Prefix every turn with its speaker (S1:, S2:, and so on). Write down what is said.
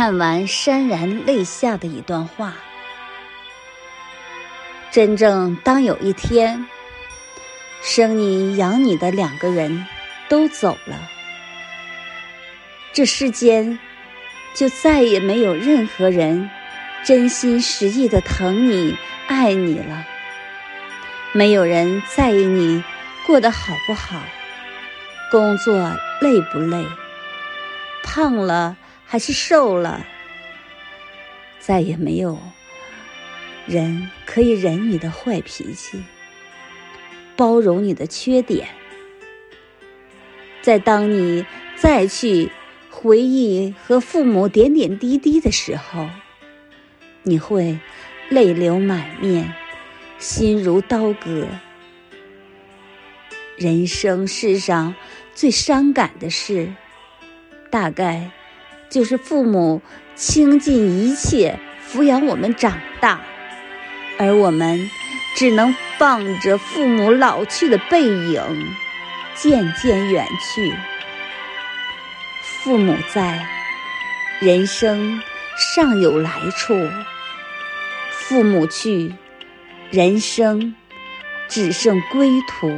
S1: 看完潸然泪下的一段话。真正当有一天，生你养你的两个人都走了，这世间就再也没有任何人真心实意的疼你、爱你了。没有人在意你过得好不好，工作累不累，胖了还是瘦了，再也没有人可以忍你的坏脾气，包容你的缺点。在当你再去回忆和父母点点滴滴的时候，你会泪流满面。心如刀割。人生世上最伤感的事，大概就是父母倾尽一切抚养我们长大，而我们只能望着父母老去的背影渐渐远去。父母在，人生尚有来处；父母去。人生只剩归途。